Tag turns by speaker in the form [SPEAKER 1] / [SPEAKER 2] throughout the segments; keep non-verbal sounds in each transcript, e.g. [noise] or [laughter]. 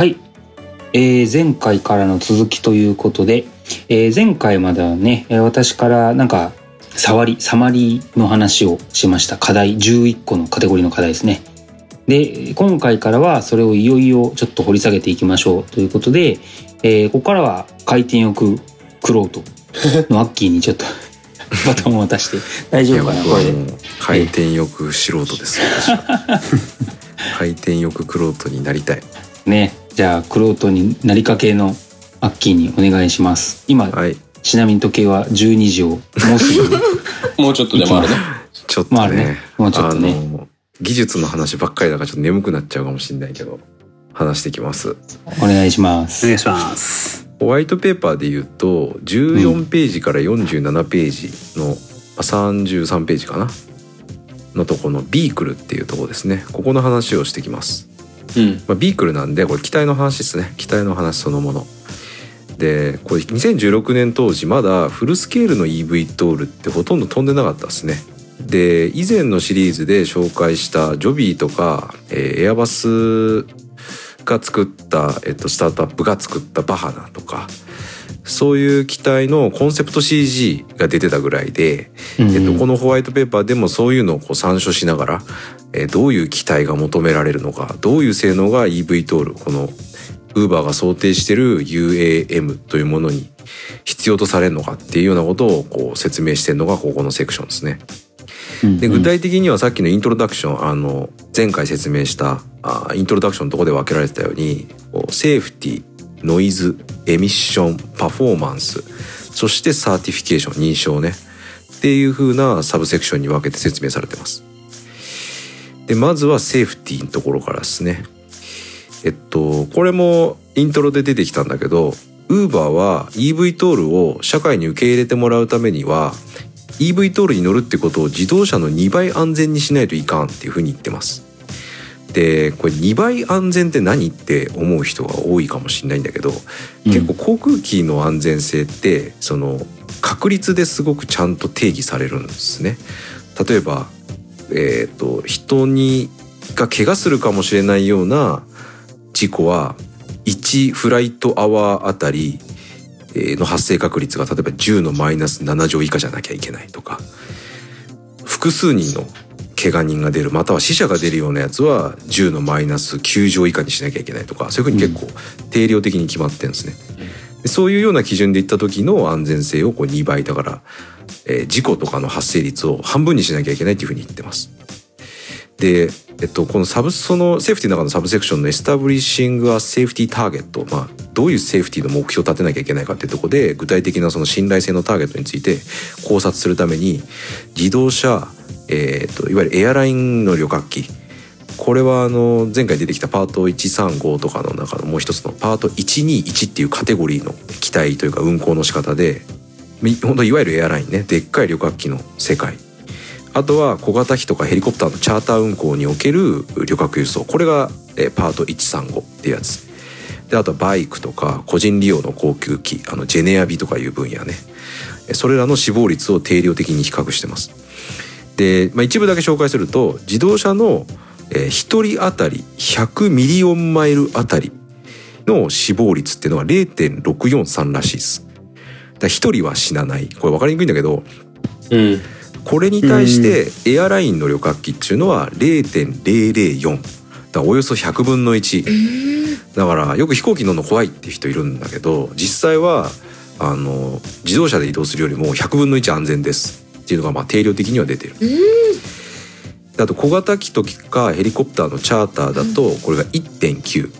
[SPEAKER 1] はい、えー前回からの続きということで、えー前回まではね、えー私からなんか、触り、サマリーの話をしました。課題、11個のカテゴリーの課題ですね。で、今回からはそれをいよいよちょっと掘り下げていきましょうということで、えーここからは回転欲クロートのアッキーにちょっと [laughs] バトンを渡して。大丈夫かな？これ
[SPEAKER 2] 回転欲素人です私は。[laughs] 回転欲クロートになりたい。
[SPEAKER 1] ね。じゃあ、クロートになりかけのアッキーにお願いします。今、
[SPEAKER 2] はい。
[SPEAKER 1] ちなみに時計は12時をもうすぐ。[laughs]
[SPEAKER 3] もうちょっとでもあるね。[laughs]
[SPEAKER 2] ちょっとね,、
[SPEAKER 1] まあね。もうちょっとね。
[SPEAKER 2] あの技術の話ばっかりだからちょっと眠くなっちゃうかもしれないけど話してきます。
[SPEAKER 1] お願いします。
[SPEAKER 4] お願いします。
[SPEAKER 2] ホワイトペーパーで言うと14ページから47ページの、まあ33ページかな？のとこのビークルっていうところですね。ここの話をしてきます
[SPEAKER 3] うん。
[SPEAKER 2] まあ、ビークルなんでこれ機体の話ですね。機体の話そのもの。でこれ2016年当時まだフルスケールの EV トールってほとんど飛んでなかったですね。で以前のシリーズで紹介したジョビーとか、えーエアバスが作った、えっと、スタートアップが作ったバハナとかそういう機体のコンセプト CG が出てたぐらいで、
[SPEAKER 1] うん
[SPEAKER 2] えっと、このホワイトペーパーでもそういうのをこう参照しながら、えーどういう機体が求められるのかどういう性能が EV トールこのウーバーが想定してる UAM というものに必要とされるのかっていうようなことをこう説明してるのがここのセクションですね。で具体的にはさっきのイントロダクションあの前回説明したあイントロダクションのところで分けられてたようにセーフティノイズエミッションパフォーマンスそして certification 認証ねっていう風なサブセクションに分けて説明されてます。でまずは safety のところからですね。えっとこれもイントロで出てきたんだけどウーバーは EV トールを社会に受け入れてもらうためには EV トールに乗るってことを自動車の2倍安全にしないといかんっていうふうに言ってます。でこれ2倍安全って何って思う人が多いかもしれないんだけど、結構航空機の安全性ってその確率ですごくちゃんと定義されるんですね。例えば、えー、と人にが怪我するかもしれないような事故は1フライトアワーあたりえーの発生確率が例えば10のマイナス7乗以下じゃなきゃいけないとか複数人の怪我人が出るまたは死者が出るようなやつは10のマイナス9乗以下にしなきゃいけないとかそういうふうに結構定量的に決まってるんですね。でそういうような基準でいった時の安全性をこう2倍だから、えー事故とかの発生率を半分にしなきゃいけないっていうふうに言ってます。で、えっと、このサブそのセーフティーの中のサブセクションのエスタブリッシングはセーフティターゲット、まあ、どういうセーフティーの目標を立てなきゃいけないかっていうとこで具体的なその信頼性のターゲットについて考察するために自動車、えー、といわゆるエアラインの旅客機。これはあの前回出てきたパート135とかの中のもう一つのパート121っていうカテゴリーの機体というか運航の仕方で本当いわゆるエアラインねでっかい旅客機の世界。あとは小型機とかヘリコプターのチャーター運航における旅客輸送。これがパート135ってやつ。であとはバイクとか個人利用の航空機あのジェネアビとかいう分野ね。それらの死亡率を定量的に比較してます。で、まあ、一部だけ紹介すると自動車のえー一人当たり100ミリオンマイルあたりの死亡率っていうのは0.643らしいです。だから一人は死なない。これ分かりにくいんだけど
[SPEAKER 3] うん。
[SPEAKER 2] これに対してエアラインの旅客機っていうのは0.004だからおよそ100分の1だからよく飛行機乗るの怖いっていう人いるんだけど実際はあの自動車で移動するよりも100分の1安全です。っていうのがまあ定量的には出てる。であと小型機とかヘリコプターのチャーターだとこれが1.9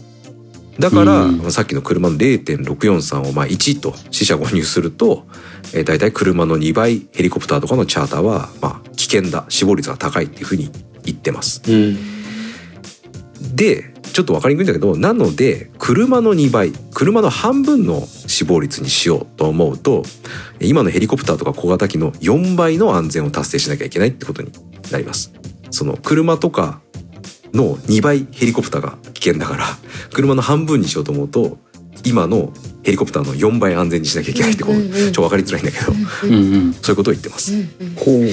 [SPEAKER 2] だから、
[SPEAKER 1] うん。
[SPEAKER 2] まあさっきの車の0.643をまあ1と四捨五入すると、えー、大体車の2倍ヘリコプターとかのチャーターはまあ危険だ死亡率が高いっていうふうに言ってます。
[SPEAKER 3] うん。
[SPEAKER 2] でちょっと分かりにくいんだけどなので車の2倍車の半分の死亡率にしようと思うと今のヘリコプターとか小型機の4倍の安全を達成しなきゃいけないってことになります。その車とかの2倍ヘリコプターが危険だから車の半分にしようと思うと今のヘリコプターの4倍安全にしなきゃいけないってこう
[SPEAKER 5] うんうんうん
[SPEAKER 2] ちょっと分かりづらいんだけど
[SPEAKER 1] うんうん。
[SPEAKER 2] そういうことを言ってます。
[SPEAKER 3] ほう。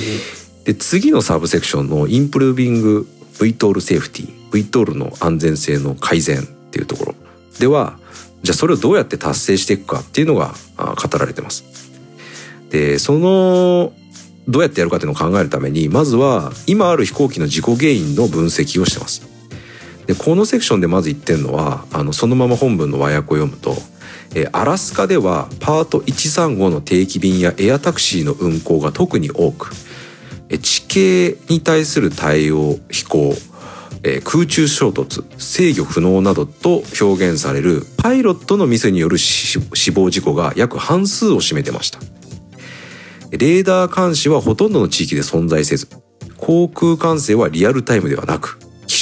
[SPEAKER 2] で次のサブセクションのインプルービング VTOL セーフティ VTOL の安全性の改善っていうところではじゃあそれをどうやって達成していくかっていうのがあ語られてます。でそのどうやってやるかっていうのを考えるためにまずは今ある飛行機の事故原因の分析をしてます。でこのセクションでまず言ってるのはあのそのまま本文の和訳を読むとえーアラスカではパート135の定期便やエアタクシーの運航が特に多くえー地形に対する対応飛行えー空中衝突制御不能などと表現されるパイロットのミスによる死亡事故が約半数を占めてました。レーダー監視はほとんどの地域で存在せず航空管制はリアルタイムではなく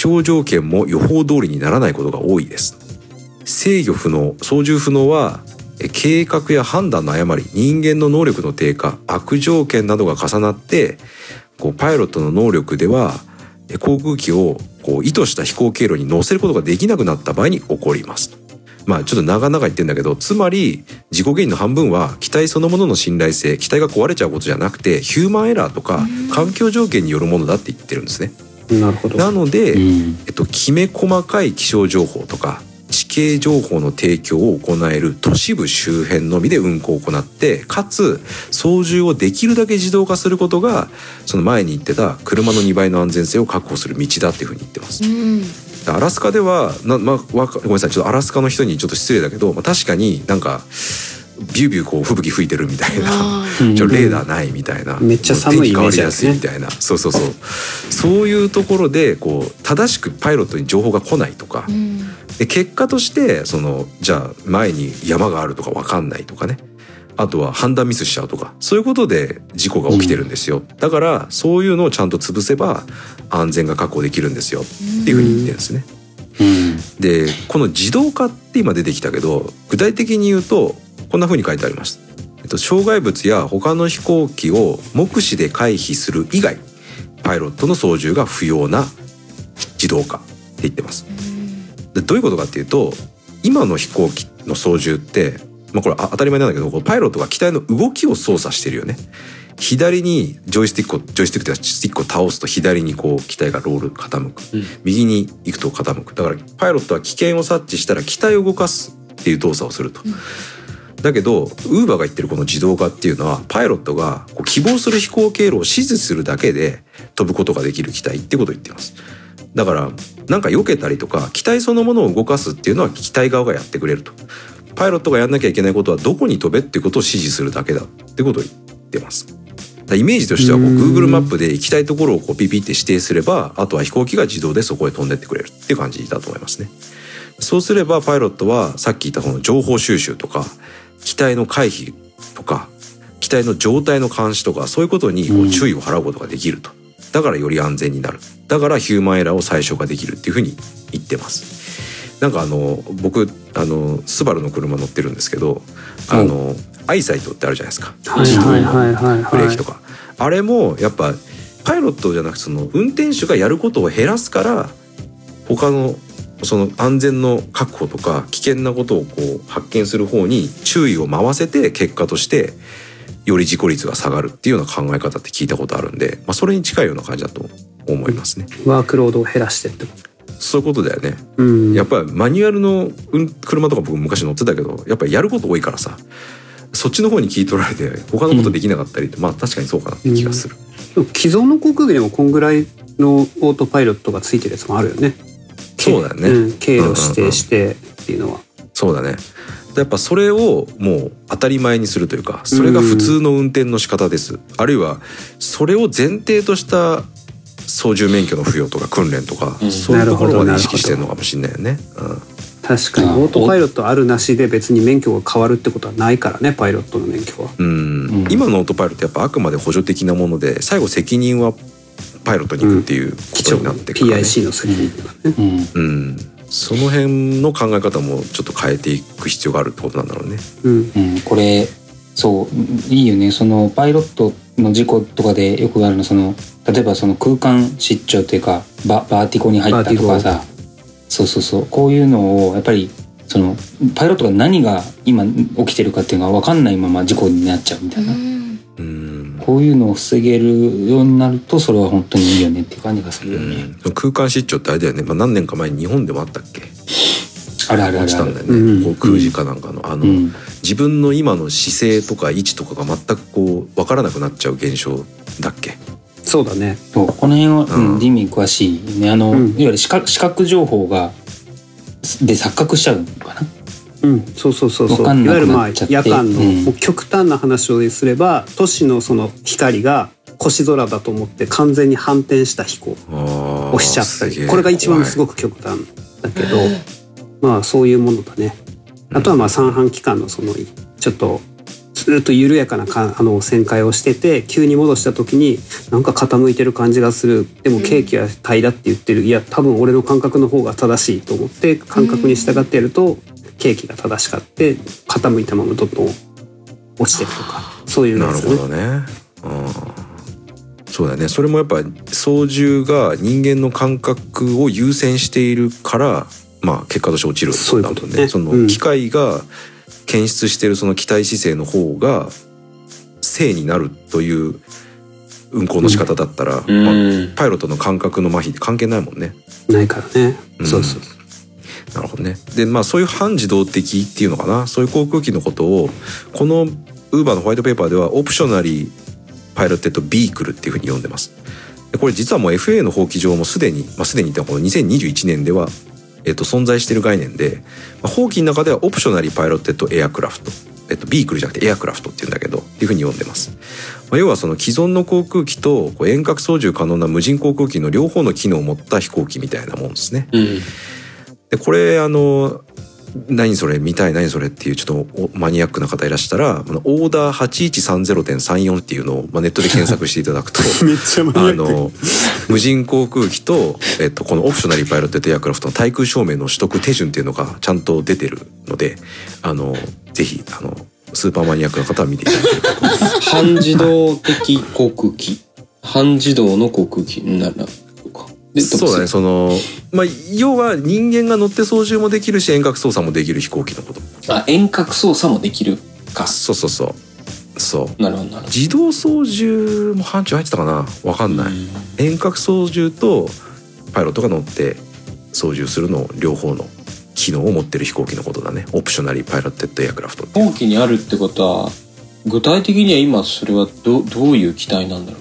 [SPEAKER 2] 象条件も予報通りにならないことが多いです制御不能操縦不能はえ計画や判断の誤り人間の能力の低下悪条件などが重なってこうパイロットの能力ではえ航空機をこう意図した飛行経路に乗せることができなくなった場合に起こりますと。まあちょっと長々言ってんだけどつまり事故原因の半分は機体そのものの信頼性機体が壊れちゃうことじゃなくてヒューマンエラーとか環境条件によるものだって言ってるんですね。
[SPEAKER 4] なるほど。
[SPEAKER 2] なので、
[SPEAKER 1] うん
[SPEAKER 2] えっと、きめ細かい気象情報とか地形情報の提供を行える都市部周辺のみで運行を行ってかつ操縦をできるだけ自動化することがその前に言ってた車の2倍の安全性を確保する道だっていうふうに言ってます。
[SPEAKER 5] うん
[SPEAKER 2] アラスカではな、まあ、ごめんなさいちょっとアラスカの人にちょっと失礼だけど、まあ、確かになんかビュービューこう吹雪吹いてるみたいな。[laughs] ちょレーダーないみたいな、
[SPEAKER 4] めっちゃ寒いイメージだよね。
[SPEAKER 2] 天気変わりやすいみたいな。そうそうそう。そういうところでこう正しくパイロットに情報が来ないとか。
[SPEAKER 5] ーうん。
[SPEAKER 2] で結果としてそのじゃあ前に山があるとか分かんないとかね。あとは判断ミスしちゃうとか。そういうことで事故が起きてるんですよ、だからそういうのをちゃんと潰せば安全が確保できるんですよ。っていうふうに言ってるんですね。
[SPEAKER 1] うん。
[SPEAKER 2] でこの自動化って今出てきたけど具体的に言うとこんな風に書いてあります。えっと、障害物や他の飛行機を目視で回避する以外パイロットの操縦が不要な自動化って言ってます。でどういうことかっていうと今の飛行機の操縦って、まあ、これあ当たり前なんだけどパイロットが機体の動きを操作してるよね。左にジョイスティックをジョイスティックでスティックを倒すと左にこう機体がロール傾く、
[SPEAKER 3] うん
[SPEAKER 2] 右に行くと傾くだからパイロットは危険を察知したら機体を動かすっていう動作をすると。だけどウーバーが言ってるこの自動化っていうのはパイロットがこう希望する飛行経路を指示するだけで飛ぶことができる機体ってことを言ってます。だからなんか避けたりとか機体そのものを動かすっていうのは機体側がやってくれると。パイロットがやんなきゃいけないことはどこに飛べっていうことを指示するだけだってことを言ってます。イメージとしてはこう
[SPEAKER 4] うん
[SPEAKER 2] Google マップで行きたいところをこうピピって指定すればあとは飛行機が自動でそこへ飛んでってくれるって感じだと思いますね。そうすればパイロットはさっき言ったこの情報収集とか機体の回避とか機体の状態の監視とかそういうことにこ
[SPEAKER 1] う
[SPEAKER 2] うん注意を払うことができると。だからより安全になる。だからヒューマンエラーを最小化できるっていうふうに言ってます。なんかあの僕あのスバルの車乗ってるんですけどあの、アイサイトってあるじゃないですか。
[SPEAKER 4] はいはいはいはいはい。
[SPEAKER 2] ブレーキとか、あれもやっぱパイロットじゃなくてその運転手がやることを減らすから他のその安全の確保とか危険なことをこう発見する方に注意を回せて結果としてより事故率が下がるっていうような考え方って聞いたことあるんで、まあ、それに近いような感じだと思いますね。
[SPEAKER 4] ワークロードを減らしてってこ
[SPEAKER 2] そういうことだよね。
[SPEAKER 4] と。うん。
[SPEAKER 2] やっぱりマニュアルのうん車とか僕昔乗ってたけどやっぱりやること多いからさそっちの方に聞い取られて他のことできなかったりって、まあ確かにそうかなって気がする。
[SPEAKER 4] でも既存の航空機でもこんぐらいのオートパイロットがついてるやつもあるよね。
[SPEAKER 2] そうだよね。
[SPEAKER 4] うん、経路指定してっていうのは。
[SPEAKER 2] そうだね。でやっぱそれをもう当たり前にするというかそれが普通の運転の仕方です、あるいはそれを前提とした操縦免許の付与とか訓練とか、
[SPEAKER 3] うん。
[SPEAKER 2] そういうところまで意識してるのかもしれないよね。うん
[SPEAKER 4] 確かに
[SPEAKER 1] あ
[SPEAKER 4] オートパイロットあるなしで別に免許が変わるってことはないからねパイロットの免許は。
[SPEAKER 2] うん。
[SPEAKER 1] うん。
[SPEAKER 2] 今のオートパイロットやっぱあくまで補助的なもので最後責任はパイロットに行くっていうことになってくるからね、
[SPEAKER 4] PIC の責任とかね。
[SPEAKER 1] うん。
[SPEAKER 2] うん、その辺の考え方もちょっと変えていく必要があるってことなんだろうね。
[SPEAKER 4] うん。
[SPEAKER 1] うん、これそう。いいよね。そのパイロットの事故とかでよくあるのその例えばその空間失調っていうかババーティコに入ったとかさ。そうそうそう。こういうのをやっぱりそのパイロットが何が今起きてるかっていうのが分かんないまま事故になっちゃうみたいな、
[SPEAKER 5] うん
[SPEAKER 2] うん
[SPEAKER 1] こういうのを防げるようになるとそれは本当にいいよねっていう感じがするよね。
[SPEAKER 2] うん。空間失調ってあれだよね、まあ、何年か前に日本でもあったっけ？
[SPEAKER 1] あるあるある
[SPEAKER 2] 落ちたんだよ
[SPEAKER 4] う
[SPEAKER 2] 空時かなんかの。あの、
[SPEAKER 1] うん。
[SPEAKER 2] 自分の今の姿勢とか位置とかが全くこう分からなくなっちゃう現象だっけ？
[SPEAKER 4] そうだね。
[SPEAKER 1] そう。この辺は、うん
[SPEAKER 2] うん。
[SPEAKER 1] ディミー詳しいね。あの、
[SPEAKER 4] うん。
[SPEAKER 1] いわゆる視覚視覚情報がで錯覚しちゃうのかな？
[SPEAKER 4] うん、そうそうそうそう。いわゆるまあ夜間の、極端な話をすれば都市のその光が星空だと思って完全に反転した飛行。
[SPEAKER 2] あ
[SPEAKER 4] をしちゃったり、これが一番すごく極端だけど、まあそういうものだね。あとはまあ三半規管のそのちょっとずっと緩やかなかあの旋回をしてて急に戻した時になんか傾いてる感じがする。でもケーキは平らって言ってる。いや多分俺の感覚の方が正しいと思って感覚に従ってやるとケーキが正しかって傾いたままどんどん落ちてるとかそういう
[SPEAKER 2] なる
[SPEAKER 4] やつよね。
[SPEAKER 2] ほどね。うんそうだよね。それもやっぱ操縦が人間の感覚を優先しているから、まあ結果として落ちる
[SPEAKER 4] そういう
[SPEAKER 2] だもんね。
[SPEAKER 4] ことね
[SPEAKER 2] その
[SPEAKER 4] うん
[SPEAKER 2] 機械が検出しているその機体姿勢の方が正になるという運行の仕方だったら、
[SPEAKER 3] うん
[SPEAKER 2] まあパイロットの感覚の麻痺って関係ないもんね。
[SPEAKER 4] ないからね。
[SPEAKER 2] うん
[SPEAKER 4] そうそう。
[SPEAKER 2] なるほどね。でまあそういう半自動的っていうのかなそういう航空機のことをこの Uber のホワイトペーパーでは optionally piloted vehicle っていうふうに呼んでます。これ実はもう FA の法規上もすでに、まあ、すでにったこの2021年では、えっと、存在している概念で、まあ、法規の中では optionally piloted aircraft、えっと、 vehicle じゃなくて aircraft っていうんだけどっていうふうに呼んでます。まあ、要はその既存の航空機とこう遠隔操縦可能な無人航空機の両方の機能を持った飛行機みたいなもんですね。
[SPEAKER 3] うん。
[SPEAKER 2] でこれあの何それ見たい何それっていうちょっとおマニアックな方いらしたらオーダー8130.34っていうのを、まあ、ネットで検索していただくと [laughs]
[SPEAKER 4] めっちゃマニア
[SPEAKER 2] あ
[SPEAKER 4] ック
[SPEAKER 2] の無人航空機と、えっと、このオプショナリーパイロットエアクラフトの対空証明の取得手順っていうのがちゃんと出てるのであのぜひあのスーパーマニアックな方は見ていただければと思います。
[SPEAKER 3] 半自動的航空機。半自動の航空機になるな。そう
[SPEAKER 2] だねその、まあ、要は人間が乗って操縦もできるし遠隔操作もできる飛行機のこと。
[SPEAKER 3] あ、遠隔操作もできるか。
[SPEAKER 2] そうそうそう。そう。
[SPEAKER 3] なるほど、なるほど。
[SPEAKER 2] 自動操縦も範疇入ってたかな？わかんない、遠隔操縦とパイロットが乗って操縦するの両方の機能を持ってる飛行機のことだね。 Optionally Piloted Aircraft
[SPEAKER 3] 飛行機にあるってことは、具体的には今それはどどういう機体なんだろ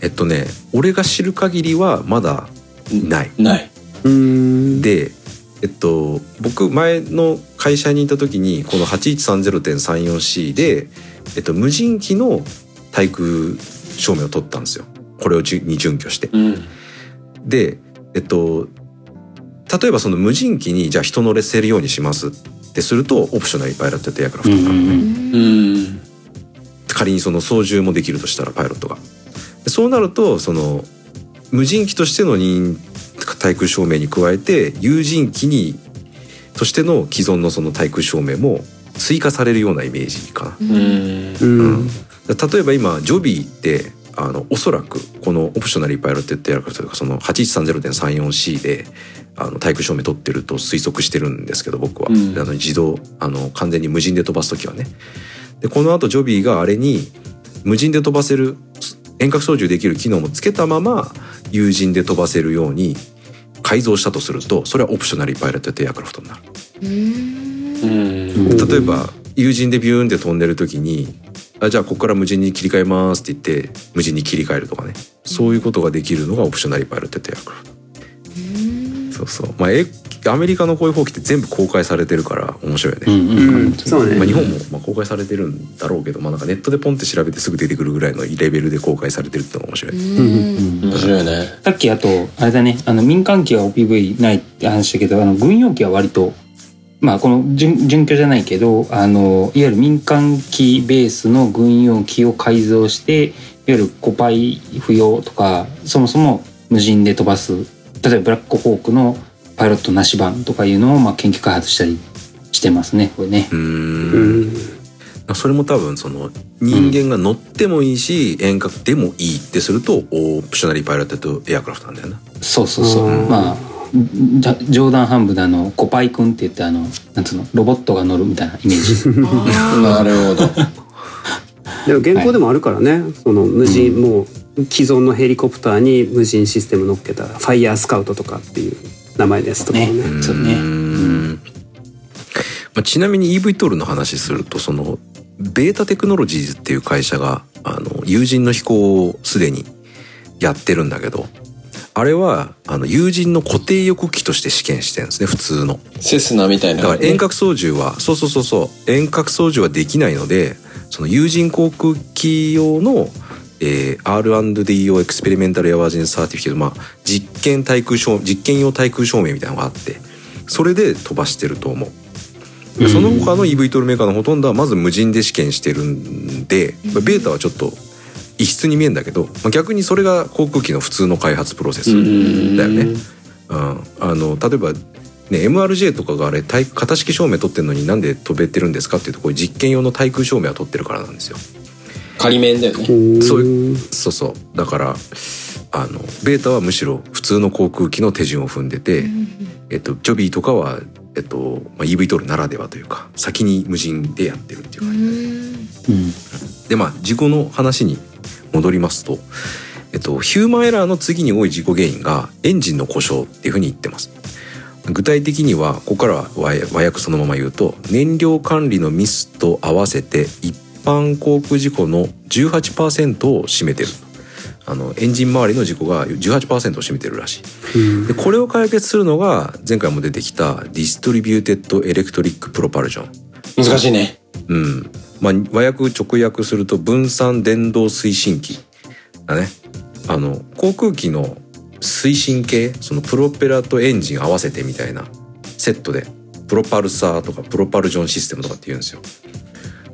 [SPEAKER 2] えっとね俺が知る限りはまだ
[SPEAKER 3] う
[SPEAKER 2] ない。
[SPEAKER 3] ない。
[SPEAKER 2] でえっと僕前の会社にいた時にこの 8130.34C で、えっと、無人機の対空証明を取ったんですよ。これをじゅに準拠して。
[SPEAKER 3] うん。
[SPEAKER 2] で、えっと、例えばその無人機にじゃあ人乗れせるようにします。ってするとオプショナルパイロットエアクラフトになるのね、
[SPEAKER 3] うん。
[SPEAKER 2] 仮にその操縦もできるとしたらパイロットが。でそうなるとその無人機としての任対空証明に加えて有人機にとしての既存のその対空証明も追加されるようなイメージかな
[SPEAKER 3] うん。
[SPEAKER 4] うん。
[SPEAKER 2] 例えば今ジョビーってあのおそらくこのオプショナリーパイロットエアクラフトというかその 8130.34C であの対空証明取ってると推測してるんですけど僕は、
[SPEAKER 3] うん
[SPEAKER 2] あの自動あの完全に無人で飛ばす時はねでこの後ジョビーがあれに無人で飛ばせる遠隔操縦できる機能もつけたまま有人で飛ばせるように改造したとするとそれはオプショナリーパイロットエアクラフトになる。
[SPEAKER 3] うん。
[SPEAKER 2] 例えば友人でビューンって飛んでる時にあじゃあここから無人に切り替えますって言って無人に切り替えるとかね。そういうことができるのがオプショナリーパイロットエアクラフトそうそう。まあえアメリカのこういう法規って全部公開されてるから面白いよね、
[SPEAKER 1] うんうん
[SPEAKER 4] うん。そうね。
[SPEAKER 2] まあ、日本もまあ公開されてるんだろうけど、まあ、なんかネットでポンって調べてすぐ出てくるぐらいのレベルで公開されてるってのが面白い、
[SPEAKER 1] うん
[SPEAKER 3] 面白いね。
[SPEAKER 1] さっきあとあれだね。あの民間機は OPV ないって話だけどあの軍用機は割とまあこの準準拠じゃないけどあのいわゆる民間機ベースの軍用機を改造していわゆるコパイ不要とかそもそも無人で飛ばす例えばブラックホークのパイロットなし版とかいうのをまあ研究開発したりしてますねこれね。
[SPEAKER 2] う
[SPEAKER 4] んん。
[SPEAKER 2] それも多分その人間が乗ってもいいし、遠隔でもいいってするとオプショナリーパイロットエアクラフトなんだよな
[SPEAKER 1] そうそうそう
[SPEAKER 4] うん
[SPEAKER 1] まあじゃ冗談半分であのコパイ君って言ってあのなんつうのロボットが乗るみたいなイメージ。[laughs]
[SPEAKER 3] なるほど。
[SPEAKER 4] でも現行でもあるからね、その無人、もう既存のヘリコプターに無人システム乗っけたファイヤースカウトとかっていう名前のやつとかもね。
[SPEAKER 1] ねそうね。
[SPEAKER 2] ーん。まあ、ちなみに eVTOL の話するとそのベータテクノロジーズっていう会社があの有人の飛行をすでにやってるんだけどあれはあの有人の固定翼機として試験してるんですね普通の。
[SPEAKER 3] セスナみたいな、
[SPEAKER 2] だから遠隔操縦はそうそうそうそう遠隔操縦はできないのでその有人航空機用の、えー、R&D Experimental Airworthiness Certificate まあ実験耐空証実験用耐空証明みたいなのがあってそれで飛ばしてると思う。でその他の EVTOL メーカーのほとんどはまず無人で試験してるんで、まあベータはちょっと異質に見えるんだけど、まあ、逆にそれが航空機の普通の開発プロセスだよね。うん、あの例えば、ね、MRJ とかがあれ対型式証明取ってるのになんで飛べてるんですかっていうとこれ実験用の耐空証明は取ってるからなんですよ。
[SPEAKER 3] 仮面だよね。
[SPEAKER 2] そういうそうそう。だからあのベータはむしろ普通の航空機の手順を踏んでて、えっと、ジョビーとかは、えっとまあ、EVTOL ならではというか先に無人でやってるっていう感じ。
[SPEAKER 1] うん。
[SPEAKER 2] でまあ事故の話に戻りますと、えっと、ヒューマンエラーの次に多い事故原因がエンジンの故障っていうふうに言ってます。具体的にはここからは和和訳そのまま言うと燃料管理のミスと合わせて一般航空事故の18%を占めてるあのエンジン周りの事故が18%を占めてるらしい。でこれを解決するのが前回も出てきた Distributed Electric Propulsion。
[SPEAKER 3] 難しいね
[SPEAKER 2] うん。まあ、和訳直訳すると分散電動推進機だね。あの、航空機の推進系、そのプロペラとエンジン合わせてみたいなセットで、プロパルサーとかプロパルジョンシステムとかって言うんですよ。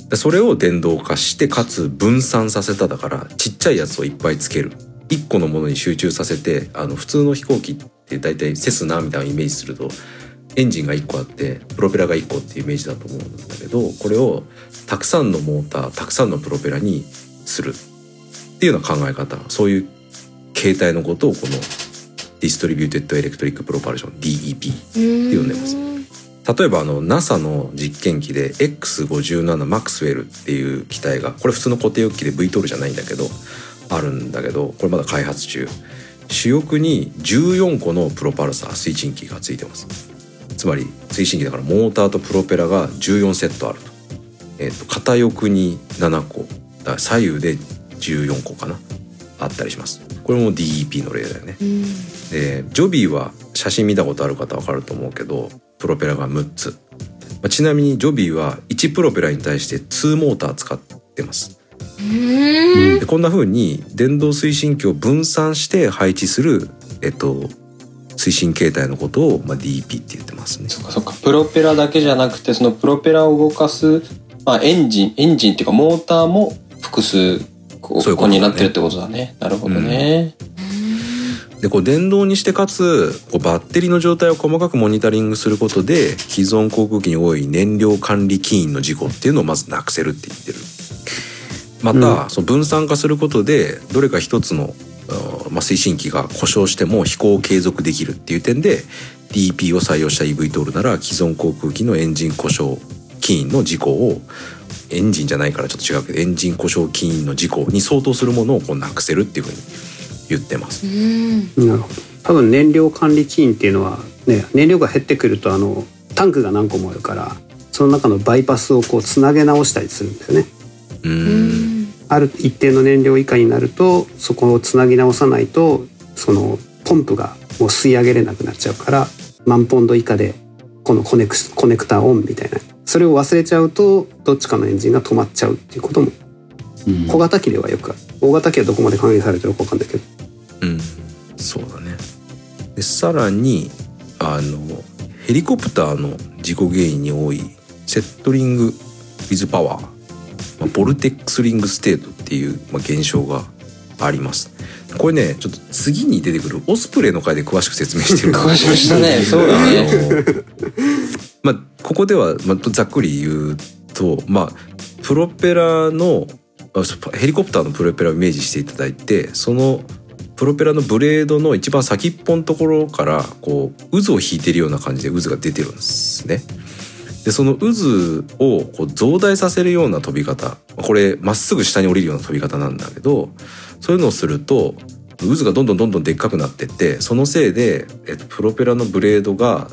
[SPEAKER 2] でそれを電動化して、かつ分散させただから、ちっちゃいやつをいっぱいつける。一個のものに集中させて、あの、普通の飛行機って大体セスナみたいなイメージすると、エンジンが1個あってプロペラが1個っていうイメージだと思うんだけどこれをたくさんのモーターたくさんのプロペラにするっていうような考え方そういう形態のことをこのDistributed Electric Propulsion DEP って呼んでます。例えばあの NASA の実験機で X57 マクスウェルっていう機体がこれ普通の固定翼機で VTOL じゃないんだけどあるんだけどこれまだ開発中。主翼に14個の propulsor 推進機がついてます。つまり推進機だからモーターとプロペラが14セットあると,、えっと片翼に7個。だから左右で14個かな。あったりします。これも DEP の例だよね。でジョビーは写真見たことある方わかると思うけどプロペラが6つ、まあちなみにジョビーは1プロペラに対して2モーター使ってます。でこんな風に電動推進機を分散して配置する、えっと、推進形態のことを、まあ、DEP って言ってますね。
[SPEAKER 3] そっかそっか。プロペラだけじゃなくてそのプロペラを動かす、まあ、エンジンエンジンっていうかモーターも複数こ
[SPEAKER 2] そうこ
[SPEAKER 3] になってるってことだね。なるほどね、
[SPEAKER 2] でこう電動にしてかつこうバッテリーの状態を細かくモニタリングすることで既存航空機に多い燃料管理起因の事故っていうのをまずなくせるって言ってる。また、その分散化することでどれか一つの、まあ、推進機が故障しても飛行を継続できるっていう点で DP を採用した eVTOL なら既存航空機のエンジン故障起因の事故をエンジンじゃないからちょっと違うけどエンジン故障起因の事故に相当するものをこうなくせるっていうふうに言ってます。
[SPEAKER 4] なるほど。多分燃料管理起因っていうのはね燃料が減ってくるとあのタンクが何個もあるからその中のバイパスをこうつなげ直したりするんだよね。
[SPEAKER 2] うーん
[SPEAKER 4] ある一定の燃料以下になるとそこをつなぎ直さないとそのポンプがもう吸い上げれなくなっちゃうから万ポンド以下でこのコネクスコネクターオンみたいな。それを忘れちゃうとどっちかのエンジンが止まっちゃうっていうことも
[SPEAKER 1] うん。
[SPEAKER 4] 小型機ではよくある。大型機はどこまで管理されてるか分かんないけど。
[SPEAKER 2] うん、そうだね。でさらにあのヘリコプターの事故原因に多い settling with power、まあ、 vortex ring state っていう、まあ、現象があります。これねちょっと次に出てくるオスプレイの回で詳しく説明してる [laughs]
[SPEAKER 3] 詳しくしたねそうだね
[SPEAKER 2] まあここでは、まあ、ざっくり言うとまあプロペラのヘリコプターのプロペラをイメージしていただいてそのプロペラのブレードの一番先っぽのところからこう渦を引いてるような感じで渦が出てるんですね。でその渦をこう増大させるような飛び方これまっすぐ下に降りるような飛び方なんだけどそういうのをすると渦がどんどんどんどんでっかくなってってそのせいで、えっと、プロペラのブレードが、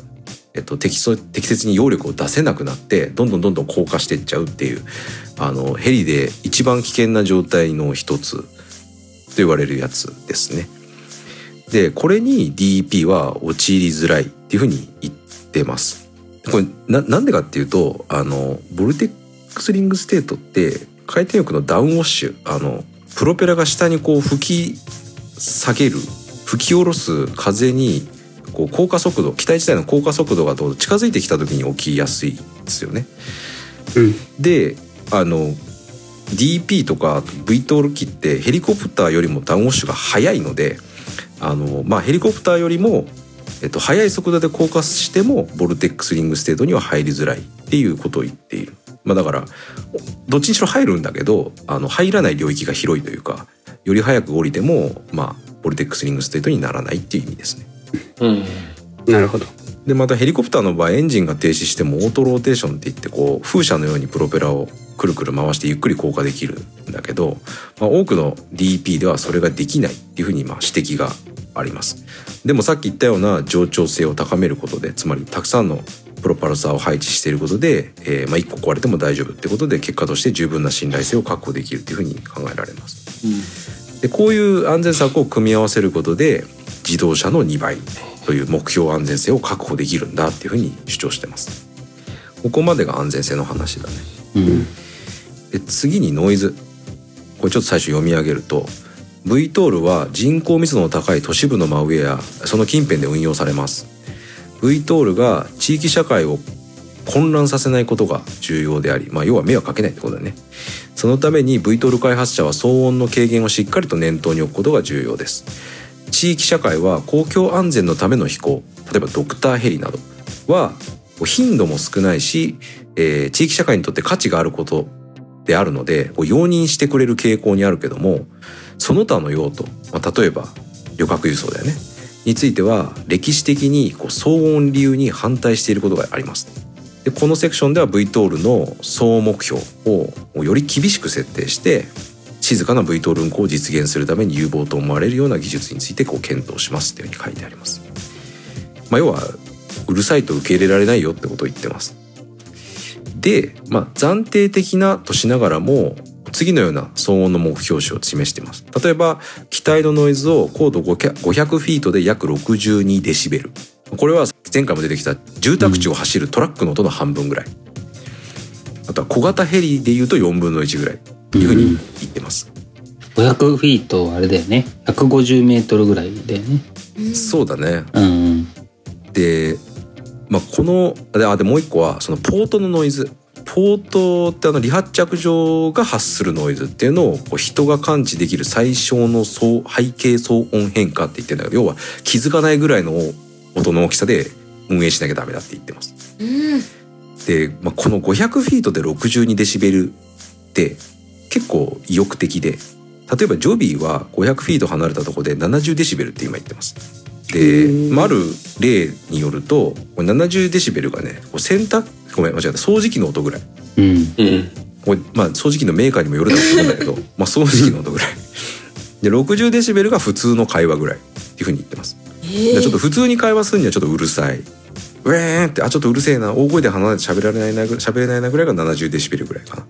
[SPEAKER 2] えっと、適適切に揚力を出せなくなってどんどんどんどん降下していっちゃうっていうあのヘリで一番危険な状態の一つと言われるやつですね。でこれに DEP は陥りづらいっていうふうに言ってます。これななんでかっていうとあのボルテックス ring state って回転翼の downwash あのプロペラが下にこう吹き下げる吹き下ろす風にこう降下速度機体自体の降下速度がどう近づいてきた時に起きやすいんですよね。
[SPEAKER 4] うん
[SPEAKER 2] であの DEP とか VTOL 機ってヘリコプターよりも downwash が速いのであの、まあ、ヘリコプターよりも、えっと、速い速度で降下しても vortex ring state には入りづらいっていうことを言っている。まあ、だからどっちにしろ入るんだけどあの入らない領域が広いというかより早く降りても、まあ、 vortex ring state にならないっていう意味ですね。
[SPEAKER 3] うん。
[SPEAKER 4] なるほど。
[SPEAKER 2] でまたヘリコプターの場合エンジンが停止してもオートローテーションって言ってこう風車のようにプロペラをくるくる回してゆっくり降下できるんだけど、まあ、多くの DEP ではそれができないっていうふうにまあ指摘があります。でもさっき言ったような冗長性を高めることでつまりたくさんのプロパルサーを配置していることで、えーまあ、1個壊れても大丈夫ってことで結果として十分な信頼性を確保できるっていうふうに考えられます。でこういう安全策を組み合わせることで自動車の2倍という目標安全性を確保できるんだっていうふうに主張してます。ここまでが安全性の話だね。
[SPEAKER 1] うん。
[SPEAKER 2] で次にノイズ。これちょっと最初読み上げると VTOL は人口密度の高い都市部の真上やその近辺で運用されます。VTOL が地域社会を混乱させないことが重要であり、まあ、要は迷惑かけないってことだね。そのために VTOL 開発者は騒音の軽減をしっかりと念頭に置くことが重要です。地域社会は公共安全のための飛行例えばドクターヘリなどは頻度も少ないし、えー地域社会にとって価値があることであるので容認してくれる傾向にあるけどもその他の用途、まあ、例えば旅客輸送だよねについては歴史的にこう騒音理由に反対していることがあります。でこのセクションでは VTOL の騒音目標をより厳しく設定して静かな VTOL 運行を実現するために有望と思われるような技術についてこう検討しますっていうふうに書いてあります。まあ、要はうるさいと受け入れられないよってことを言ってます。で、まあ、暫定的なとしながらも次のような騒音の目標値を示しています。例えば機体のノイズを高度500 500フィートで約62デシベル。これは前回も出てきた住宅地を走るトラックの音の半分ぐらい。あとは小型ヘリでいうと4分の1ぐらいというふうに言ってます。
[SPEAKER 1] 500フィートあれだよね150メートルぐらいだよね
[SPEAKER 2] そうだね。
[SPEAKER 1] うんうん
[SPEAKER 2] で、まあ、このであでもう一個はそのポートのノイズポートってあの離発着場が発するノイズっていうのをこう人が感知できる最小の背景騒音変化って言ってんだけど要は気づかないぐらいの音の大きさで運営しなきゃダメだって言ってます。
[SPEAKER 5] うん。
[SPEAKER 2] で、まあ、この500フィートで62デシベルって結構意欲的で例えばジョビーは500フィート離れたとこで70デシベルって今言ってます。で、
[SPEAKER 4] うん
[SPEAKER 2] まあある例によるとこれ70デシベルがねこう洗濯ごめん間違えた掃除機の音ぐらい
[SPEAKER 1] うん
[SPEAKER 2] まあ掃除機のメーカーにもよるだろうと思うんだけどまあ掃除機の音ぐらいで60デシベルが普通の会話ぐらいっていうふうに言ってます。
[SPEAKER 5] え
[SPEAKER 2] でちょっと普通に会話するにはちょっとうるさい。ウェーンってあちょっとうるせえな大声で離れて喋られないなぐ喋れないなぐらいが70デシベルぐらいかな。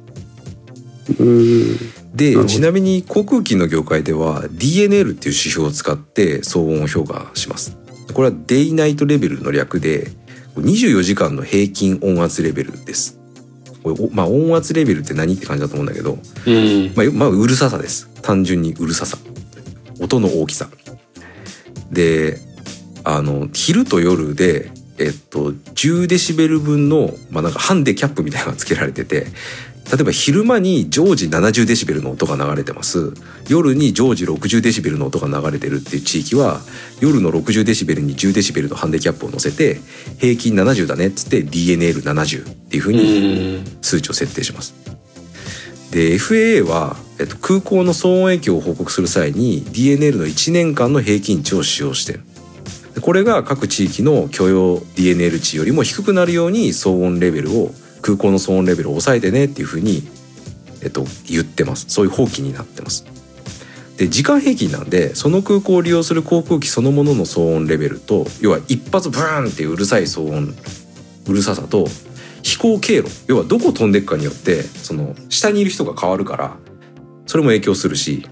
[SPEAKER 4] うん。
[SPEAKER 2] でちなみに航空機の業界では DNL っていう指標を使って騒音を評価します。これはデイナイトレベルの略で24時間の平均音圧レベルです。これおまあ音圧レベルって何って感じだと思うんだけど、
[SPEAKER 3] うん。
[SPEAKER 2] まあ、よまあうるささです単純にうるささ音の大きさであの昼と夜でえっと10デシベル分の、まあ、なんかハンデキャップみたいなのがつけられてて例えば昼間に常時70デシベルの音が流れてます夜に常時60デシベルの音が流れてるっていう地域は夜の60デシベルに10デシベルのハンデキャップを乗せて平均70だねっつって DNL70 っていうふうに。数値を設定します。で FAA は、えっと、空港の騒音影響を報告する際に DNL の1年間の平均値を使用してるこれが各地域の許容 DNL 値よりも低くなるように騒音レベルを空港の騒音レベルを抑えてねっていうふうに、えっと、言ってます。そういう法規になってます。で時間平均なんでその空港を利用する航空機そのものの騒音レベルと要は一発ブーンっていううるさい騒音うるささと飛行経路要はどこ飛んでいくかによってその下にいる人が変わるからそれも影響するし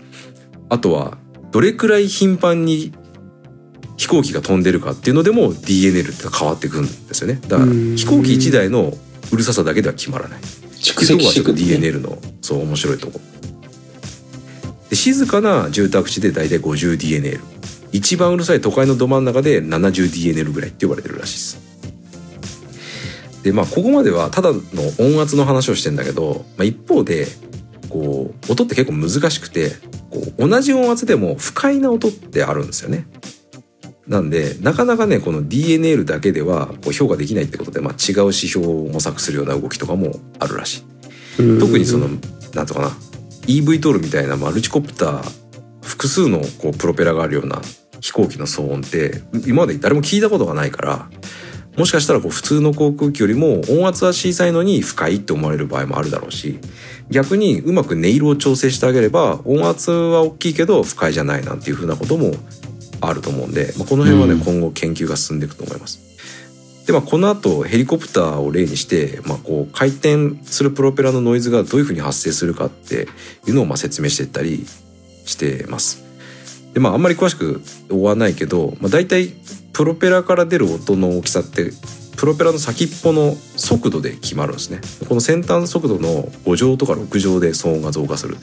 [SPEAKER 2] あとはどれくらい頻繁に飛行機が飛んでるかっていうのでも DNL って変わってくんですよね。だから
[SPEAKER 4] うん。
[SPEAKER 2] 飛行機1台のうるささだけでは決まらない。
[SPEAKER 3] 蓄積していく
[SPEAKER 2] DNL のそう面白いとこ。で静かな住宅地で大体 50DNL 一番うるさい都会のど真ん中で 70DNL ぐらいって呼ばれてるらしいです。でまあここまではただの音圧の話をしてんだけど、まあ、一方でこう音って結構難しくてこう同じ音圧でも不快な音ってあるんですよねなんでなかなかねこの DNL だけではこう評価できないってことで、まあ、違う指標を模索するような動きとかもあるらしい。特にそのなんとかな EV トールみたいなマルチコプター複数のこうプロペラがあるような飛行機の騒音って今まで誰も聞いたことがないからもしかしたらこう普通の航空機よりも音圧は小さいのに不快って思われる場合もあるだろうし逆にうまく音色を調整してあげれば音圧は大きいけど不快じゃないなんていうふうなこともあると思うんで、まあ、この辺はね、
[SPEAKER 1] うん
[SPEAKER 2] 今後研究が進んでいくと思います。でまあこの後ヘリコプターを例にして、まあ、こう回転するプロペラのノイズがどういうふうに発生するかっていうのをまあ説明していったりしてます。でまああんまり詳しく追わないけど、まあ、大体プロペラから出る音の大きさってプロペラの先っぽの速度で決まるんですね。この先端速度の5乗とか6乗で騒音が増加する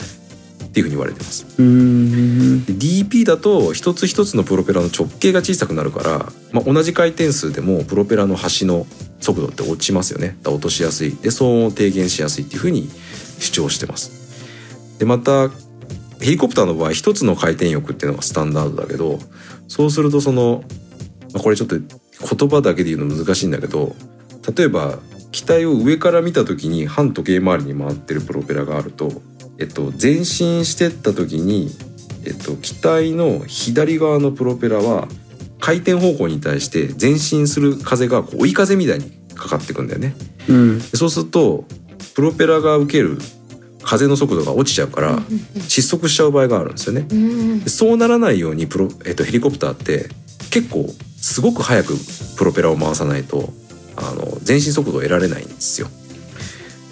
[SPEAKER 2] っていうふうに言われてます。
[SPEAKER 4] うん。
[SPEAKER 2] で DP だと一つ一つのプロペラの直径が小さくなるから、まあ、同じ回転数でもプロペラの端の速度って落ちますよね。落としやすい。で騒音を低減しやすいっていうふうに主張してます。でまたヘリコプターの場合一つの回転翼っていうのがスタンダードだけどそうするとその、まあこれちょっと言葉だけで言うの難しいんだけど例えば機体を上から見た時に反時計回りに回ってるプロペラがあるとえっと、前進してった時に、えっと、機体の左側のプロペラは回転方向に対して前進する風が追い風みたいにかかってくんだよね。
[SPEAKER 4] うん
[SPEAKER 2] でそうするとプロペラが受ける風の速度が落ちちゃうから失速しちゃう場合があるんですよね。
[SPEAKER 5] うん
[SPEAKER 2] でそうならないようにプロ、えっと、ヘリコプターって結構すごく早くプロペラを回さないとあの前進速度を得られないんですよ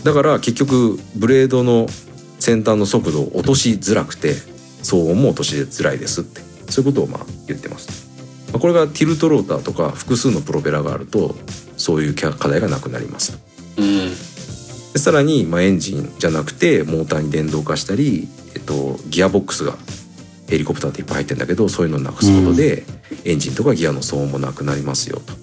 [SPEAKER 2] だから結局ブレードの先端の速度を落としづらくて騒音も落としづらいですって。そういうことをまあ言ってます。まあこれがティルトローターとか複数のプロペラがあるとそういう課題がなくなります
[SPEAKER 3] うん。
[SPEAKER 2] でさらに、まあ、エンジンじゃなくてモーターに電動化したり、えっと、ギアボックスがヘリコプターっていっぱい入ってるんだけどそういうのをなくすことで、エンジンとかギアの騒音もなくなりますよと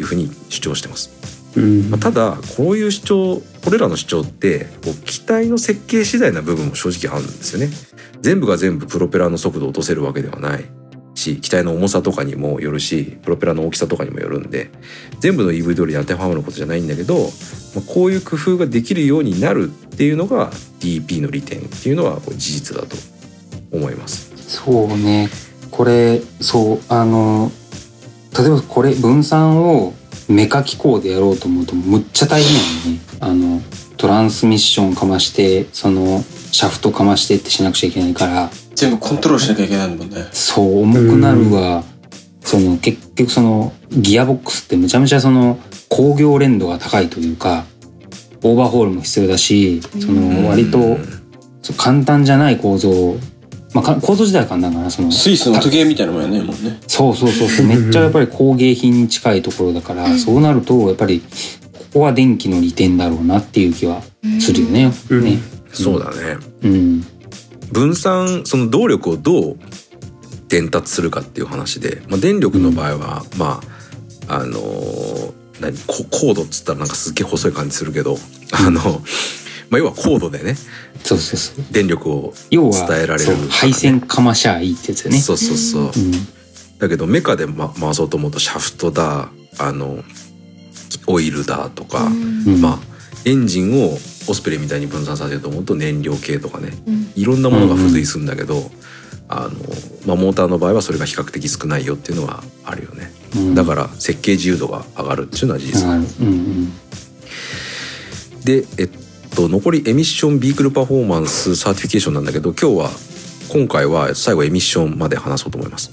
[SPEAKER 2] いうふうに主張してます。
[SPEAKER 4] うん
[SPEAKER 2] まあ、ただこういう主張これらの主張ってこう機体の設計次第な部分も正直あるんですよね。全部が全部プロペラの速度を落とせるわけではないし機体の重さとかにもよるしプロペラの大きさとかにもよるんで全部の EV 通りに当てはまることじゃないんだけど、まあ、こういう工夫ができるようになるっていうのが DP の利点っていうのはこう事実だと思います。
[SPEAKER 1] そうねこれそうあの例えばこれ分散をメカ機構でやろうと思うとむっちゃ大変なのね。あのトランスミッションかましてそのシャフトかましてってしなくちゃいけないから。
[SPEAKER 3] 全部コントロールしなきゃいけないもんね。
[SPEAKER 1] そう重くなるわ。その結局そのギアボックスってめちゃめちゃその工業連動が高いというかオーバーホールも必要だしその割と簡単じゃない構造まあか構造自体は簡単かなその
[SPEAKER 3] スイスの時計みたいなもんやねもんね。
[SPEAKER 1] そうそうそうそうめっちゃやっぱり工芸品に近いところだからそうなるとやっぱりここは電気の利点だろうなっていう気はするよね。
[SPEAKER 4] うん。
[SPEAKER 1] ね。
[SPEAKER 2] そうだね。
[SPEAKER 1] うん。
[SPEAKER 2] 分散その動力をどう伝達するかっていう話で、まあ、電力の場合は、まああのー何ココードっつったらなんかすっげえ細い感じするけど、あの、まあ、要はコードでね
[SPEAKER 1] そうそうそう。
[SPEAKER 2] 電力を伝えられる
[SPEAKER 1] そう配線かましゃいいってやつよね。
[SPEAKER 2] そうそうそう、
[SPEAKER 1] うん。
[SPEAKER 2] だけどメカで、ま、回そうと思うとシャフトだあのオイルだとか、
[SPEAKER 1] うん。
[SPEAKER 2] まあエンジンをオスプレイみたいに分散させようと思うと燃料系とかね。
[SPEAKER 5] うん。
[SPEAKER 2] いろんなものが付随するんだけど、あのまあ、モーターの場合はそれが比較的少ないよっていうのはあるよね、
[SPEAKER 1] うん。
[SPEAKER 2] だから設計自由度が上がるっていうのは事実、
[SPEAKER 1] うんうん。
[SPEAKER 2] でえっと残り emission vehicle performance certification なんだけど今日は今回は最後 emission まで話そうと思います。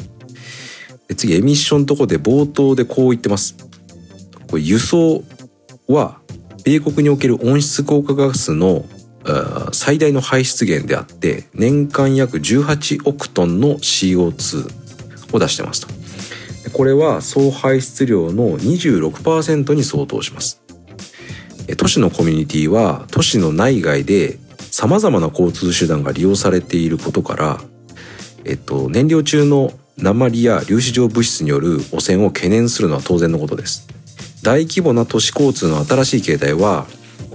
[SPEAKER 2] で次エミッションのとこで冒頭でこう言ってます。これ輸送は米国における温室効果ガスの最大の排出源であって年間約18億トンの CO2 を出してますと。これは総排出量の26%に相当します。都市のコミュニティは都市の内外で様々な交通手段が利用されていることから、えっと、燃料中の鉛や粒子状物質による汚染を懸念するのは当然のことです。大規模な都市交通の新しい形態は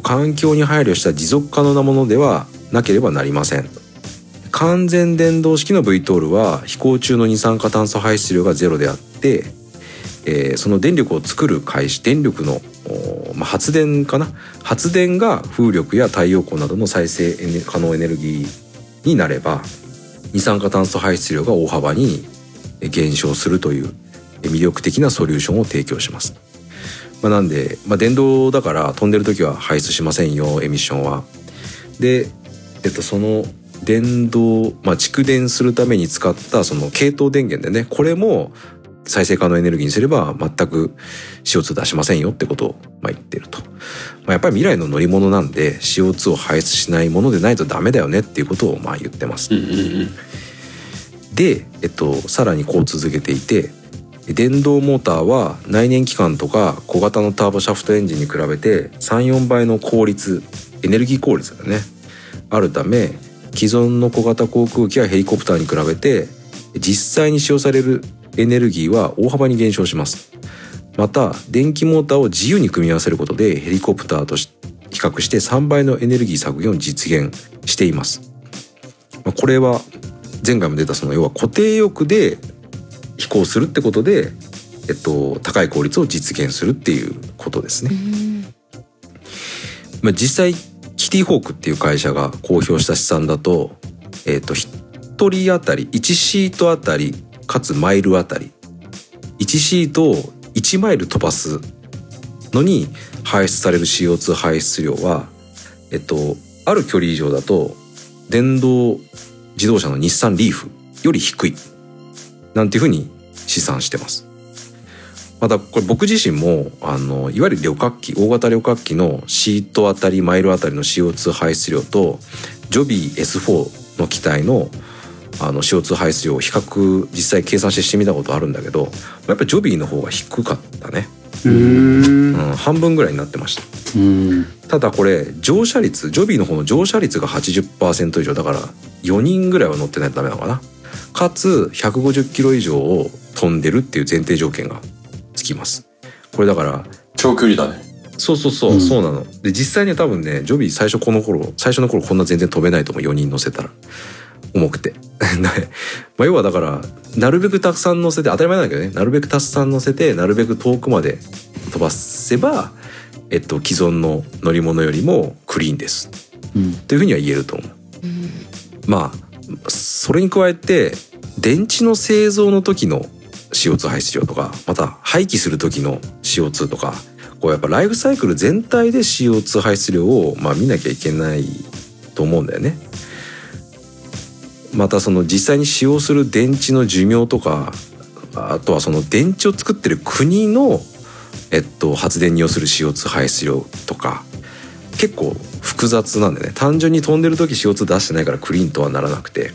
[SPEAKER 2] 環境に配慮した持続可能なものではなければなりません。完全電動式の VTOL は飛行中の二酸化炭素排出量がゼロであって、えーその電力を作る開始電力の、まあ、発電かな？発電が風力や太陽光などの再生可能エネルギーになれば二酸化炭素排出量が大幅に減少するという魅力的なソリューションを提供します。まあ、なんで、まあ、電動だから飛んでる時は排出しませんよエミッションは。で、えっと、その電動、まあ、蓄電するために使ったその系統電源でねこれも再生可能エネルギーにすれば全く CO2 出しませんよってことをまあ言ってると。まあ、やっぱり未来の乗り物なんで CO2 を排出しないものでないとダメだよねっていうことをまあ言ってます。
[SPEAKER 3] うんうんうん
[SPEAKER 2] で、えっと、さらにこう続けていて電動モーターは内燃機関とか小型のターボシャフトエンジンに比べて34倍の効率エネルギー効率がねあるため既存の小型航空機やヘリコプターに比べて実際に使用されるエネルギーは大幅に減少します。また電気モーターを自由に組み合わせることでヘリコプターとし比較して3倍のエネルギー削減を実現しています。まあこれは前回も出たその要は固定翼で飛行するってことで、えっと、高い効率を実現するっていうことですね。まあ、実際キティホークっていう会社が公表した試算だと、えっと、1人当たり1シートあたりかつマイルあたり1シートを1マイル飛ばすのに排出される CO2 排出量は、えっと、ある距離以上だと電動自動車の日産リーフより低いなんていうふうに試算してます。またこれ僕自身もあのいわゆる旅客機大型旅客機のシートあたりマイルあたりの CO2 排出量とジョビー S4 の機体のあの CO2 排出量を比較実際計算してしてみたことあるんだけどやっぱりジョビーの方が低かったね、
[SPEAKER 4] うー。ん
[SPEAKER 2] うん、半分ぐらいになってました。
[SPEAKER 1] うん。
[SPEAKER 2] ただこれ乗車率ジョビーの方の乗車率が80%以上だから4人ぐらいは乗ってないとダメなのかな。かつ150キロ以上を飛んでるっていう前提条件がつきます。これだから
[SPEAKER 3] 長距離だね。
[SPEAKER 2] そうそうそう、
[SPEAKER 1] うん。
[SPEAKER 2] そうなの。で実際には多分ねジョビー最初この頃最初の頃こんな全然飛べないと思う。4人乗せたら重くて。[laughs] まあ要はだからなるべくたくさん乗せて当たり前なんだけどね。なるべくたくさん乗せてなるべく遠くまで飛ばせばえっと既存の乗り物よりもクリーンです。
[SPEAKER 1] うん。
[SPEAKER 2] というふうには言えると思う。まあそれに加えて電池の製造の時の CO2 排出量とかまた廃棄する時の CO2 とかこうやっぱライフサイクル全体で CO2 排出量をまあ見なきゃいけないと思うんだよね。またその実際に使用する電池の寿命とかあとはその電池を作ってる国の、えっと、発電に要する CO2 排出量とか結構複雑なんでね。単純に飛んでる時 CO2 出してないからクリーンとはならなくて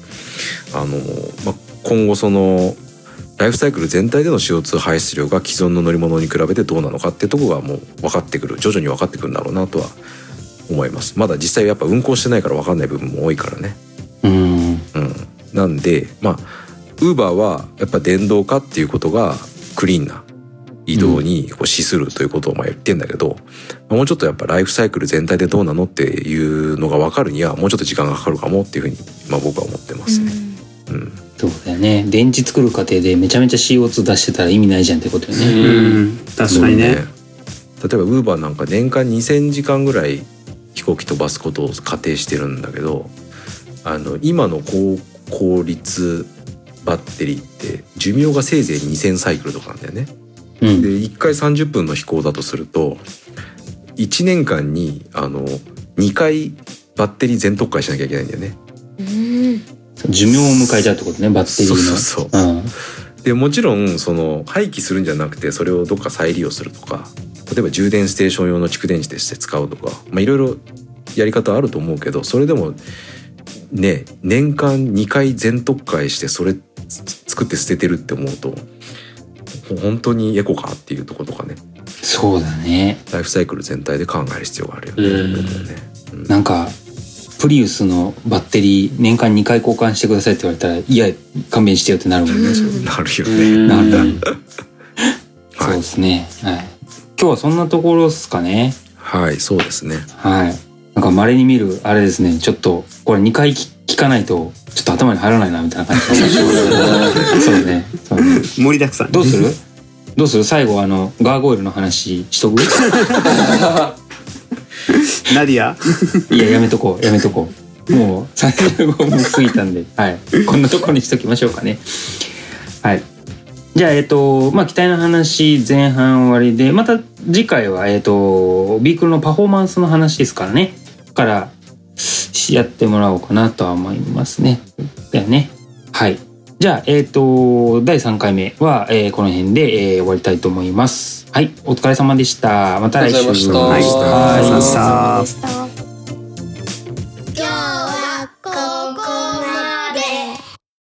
[SPEAKER 2] あの、まあ、今後そのライフサイクル全体での CO2 排出量が既存の乗り物に比べてどうなのかっていうとこがもう分かってくる徐々に分かってくるんだろうなとは思います。まだ実際やっぱ運行してないから分かんない部分も多いからね。なんでまあウーバーはやっぱ電動化っていうことがクリーンな移動にこう資するということをまあ言ってんだけど、まあもうちょっとやっぱライフサイクル全体でどうなのっていうのが分かるにはもうちょっと時間がかかるかもっていうふうに、まあ、僕は思ってますね。うん。
[SPEAKER 1] そうだよね。電池作る過程でめちゃめちゃ CO2 出してたら意味ないじゃんってことよね。
[SPEAKER 4] うん。確かにね。
[SPEAKER 2] そう例えばウーバーなんか年間2,000時間ぐらい飛行機飛ばすことを仮定してるんだけどあの今の高効率バッテリーって寿命がせいぜい2,000サイクルとかなんだよね。
[SPEAKER 1] うん
[SPEAKER 2] で1回30分の飛行だとすると1年間にあの2回バッテリー全特化しなきゃいけないんだよね。
[SPEAKER 1] 寿命を迎えちゃうってことねバッテリーの
[SPEAKER 2] そうそう
[SPEAKER 1] うん
[SPEAKER 2] でもちろんその廃棄するんじゃなくてそれをどっか再利用するとか例えば充電ステーション用の蓄電池として使うとか、まあ、いろいろやり方あると思うけどそれでもね年間2回全特会してそれつ作って捨ててるって思うと本当にエコかっていうところとかね。
[SPEAKER 1] そうだね。
[SPEAKER 2] ライフサイクル全体で考える必要があるよね。
[SPEAKER 3] うん。
[SPEAKER 2] ね。
[SPEAKER 1] なんかプリウスのバッテリー年間2回交換してくださいって言われたらいや勘弁してよってなるもんね。
[SPEAKER 2] なるよ
[SPEAKER 3] う
[SPEAKER 2] ね。
[SPEAKER 3] ん。
[SPEAKER 1] なんだ。[laughs]
[SPEAKER 2] はい。
[SPEAKER 1] そうですね。はい。今日はそんなところですかね。
[SPEAKER 2] はい、そうですね。
[SPEAKER 1] はいなんか稀に見るあれですね。ちょっとこれ2回聞聞かないとちょっと頭に入らないなみたいな感じ。[laughs] そうね。そうね。
[SPEAKER 4] 盛りだくさん。
[SPEAKER 1] どうする？どうする？最後あのガーゴイルの話しとく？[laughs]
[SPEAKER 4] ナディア？
[SPEAKER 1] いややめとこう。やめとこう。もう35分過ぎたんで。はい。こんなところにしときましょうかね。はい。じゃあえっ、とまあ機体の話前半終わりでまた次回はえっ、とビークルのパフォーマンスの話ですからねからやってもらおうかなとは思いますね。だよね。はい。じゃあえっ、と第3回目は、えーこの辺で、えー終わりたいと思います。はい。お疲れ様でした。また来週。
[SPEAKER 3] ありがとうございました。
[SPEAKER 4] はい。
[SPEAKER 1] はい。
[SPEAKER 4] ありがとうございました
[SPEAKER 5] でした